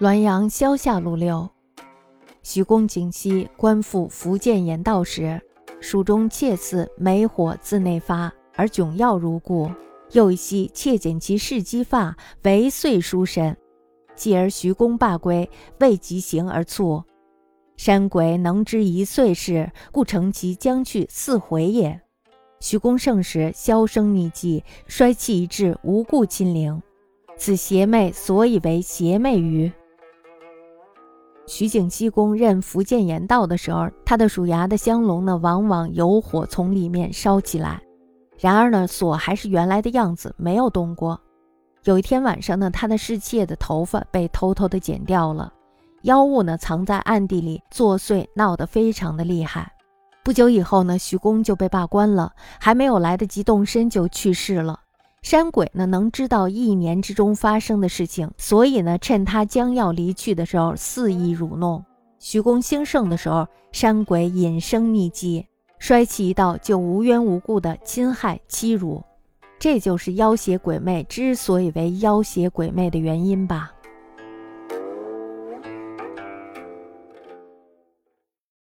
滦阳萧下路六，徐公景熙官复福建盐道时，蜀中窃似煤火自内发，而窘要如故。又一夕窃剪其事机发，为岁书身。继而徐公罢归，未及行而卒。山鬼能知一岁事，故乘其将去四回也。徐公盛时，销声匿迹，衰气一至，无故亲陵。此邪魅所以为邪魅于。徐景熙公任福建盐道的时候，他的鼠牙的香笼呢，往往有火从里面烧起来。然而呢，锁还是原来的样子，没有动过。有一天晚上呢，他的侍妾的头发被偷偷的剪掉了，妖物呢藏在暗地里作祟，闹得非常的厉害。不久以后呢，徐公就被罢官了，还没有来得及动身就去世了。山鬼呢，能知道一年之中发生的事情，所以呢，趁他将要离去的时候，肆意辱弄。徐公兴盛的时候，山鬼隐声匿迹；衰气一到，就无缘无故的侵害欺辱。这就是妖邪鬼魅之所以为妖邪鬼魅的原因吧。